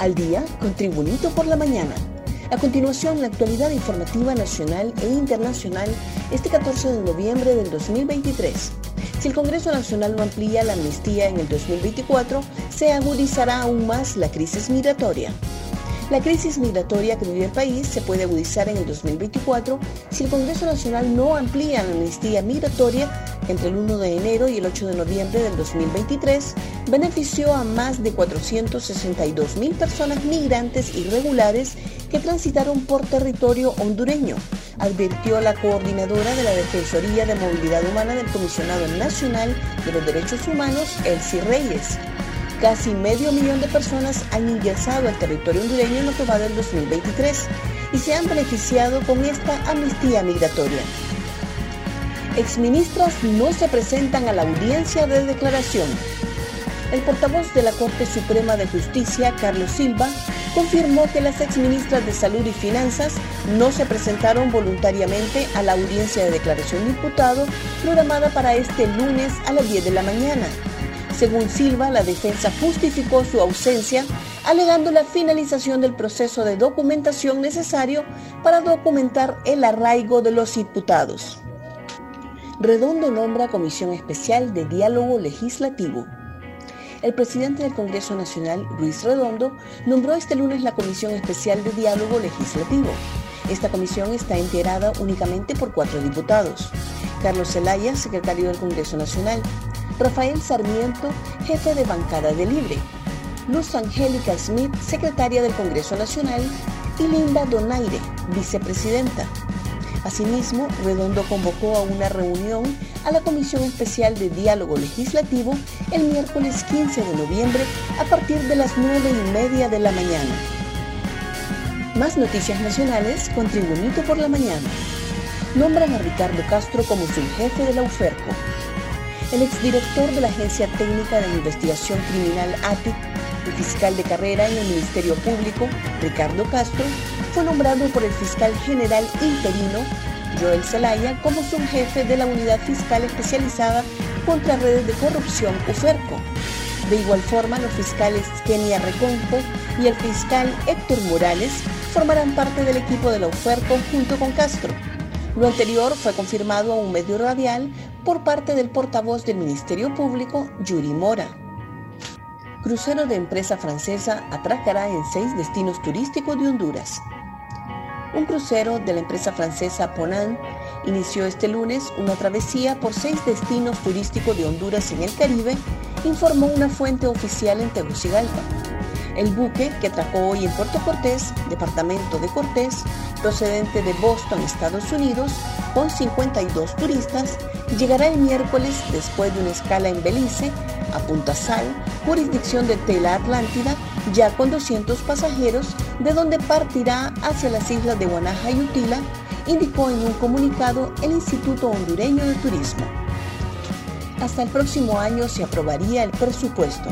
Al día con Tribunito por la mañana. A continuación, la actualidad informativa nacional e internacional este 14 de noviembre del 2023. Si el Congreso Nacional no amplía la amnistía en el 2024, se agudizará aún más la crisis migratoria. La crisis migratoria que vive el país se puede agudizar en el 2024 si el Congreso Nacional no amplía la amnistía migratoria entre el 1 de enero y el 8 de noviembre del 2023, benefició a más de 462 mil personas migrantes irregulares que transitaron por territorio hondureño, advirtió la coordinadora de la Defensoría de Movilidad Humana del Comisionado Nacional de los Derechos Humanos, Elsie Reyes. Casi medio millón de personas han ingresado al territorio hondureño en lo que va del 2023 y se han beneficiado con esta amnistía migratoria. Exministras no se presentan a la audiencia de declaración. El portavoz de la Corte Suprema de Justicia, Carlos Silva, confirmó que las exministras de Salud y Finanzas no se presentaron voluntariamente a la audiencia de declaración de imputado programada para este lunes a las 10 de la mañana. Según Silva, la defensa justificó su ausencia alegando la finalización del proceso de documentación necesario para documentar el arraigo de los imputados. Redondo nombra Comisión Especial de Diálogo Legislativo. El presidente del Congreso Nacional, Luis Redondo, nombró este lunes la Comisión Especial de Diálogo Legislativo. Esta comisión está integrada únicamente por cuatro diputados. Carlos Zelaya, secretario del Congreso Nacional. Rafael Sarmiento, jefe de bancada de Libre. Luz Angélica Smith, secretaria del Congreso Nacional. Y Linda Donaire, vicepresidenta. Asimismo, Redondo convocó a una reunión a la Comisión Especial de Diálogo Legislativo el miércoles 15 de noviembre a partir de las 9 y media de la mañana. Más noticias nacionales con Tribunito por la Mañana. Nombran a Ricardo Castro como subjefe de la UFERCO. El exdirector de la Agencia Técnica de Investigación Criminal ATIC y fiscal de carrera en el Ministerio Público, Ricardo Castro, fue nombrado por el fiscal general interino, Joel Zelaya, como subjefe de la Unidad Fiscal Especializada contra Redes de Corrupción, UFERCO. De igual forma, los fiscales Kenia Reconco y el fiscal Héctor Morales formarán parte del equipo de la UFERCO junto con Castro. Lo anterior fue confirmado a un medio radial por parte del portavoz del Ministerio Público, Yuri Mora. Crucero de empresa francesa atracará en seis destinos turísticos de Honduras. Un crucero de la empresa francesa Ponant inició este lunes una travesía por seis destinos turísticos de Honduras en el Caribe, informó una fuente oficial en Tegucigalpa. El buque, que atracó hoy en Puerto Cortés, departamento de Cortés, procedente de Boston, Estados Unidos, con 52 turistas, llegará el miércoles después de una escala en Belice, a Punta Sal, jurisdicción de Tela Atlántida, ya con 200 pasajeros, de donde partirá hacia las islas de Guanaja y Utila, indicó en un comunicado el Instituto Hondureño de Turismo. Hasta el próximo año se aprobaría el presupuesto.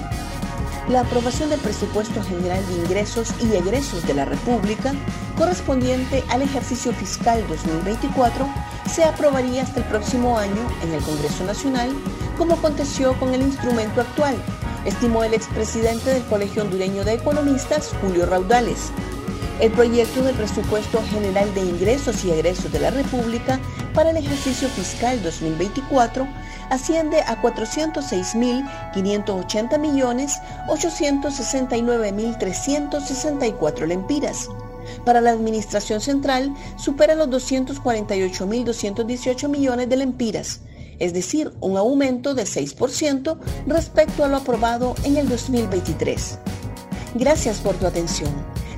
La aprobación del presupuesto general de ingresos y egresos de la República, correspondiente al ejercicio fiscal 2024, se aprobaría hasta el próximo año en el Congreso Nacional, como aconteció con el instrumento actual, estimó el expresidente del Colegio Hondureño de Economistas, Julio Raudales. El proyecto del presupuesto general de ingresos y egresos de la República para el ejercicio fiscal 2024 asciende a 406.580 millones 869.364 lempiras. Para la Administración Central supera los 248.218 millones de lempiras, es decir, un aumento de 6% respecto a lo aprobado en el 2023. Gracias por tu atención.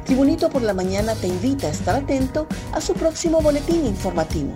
Tribunito por la Mañana te invita a estar atento a su próximo boletín informativo.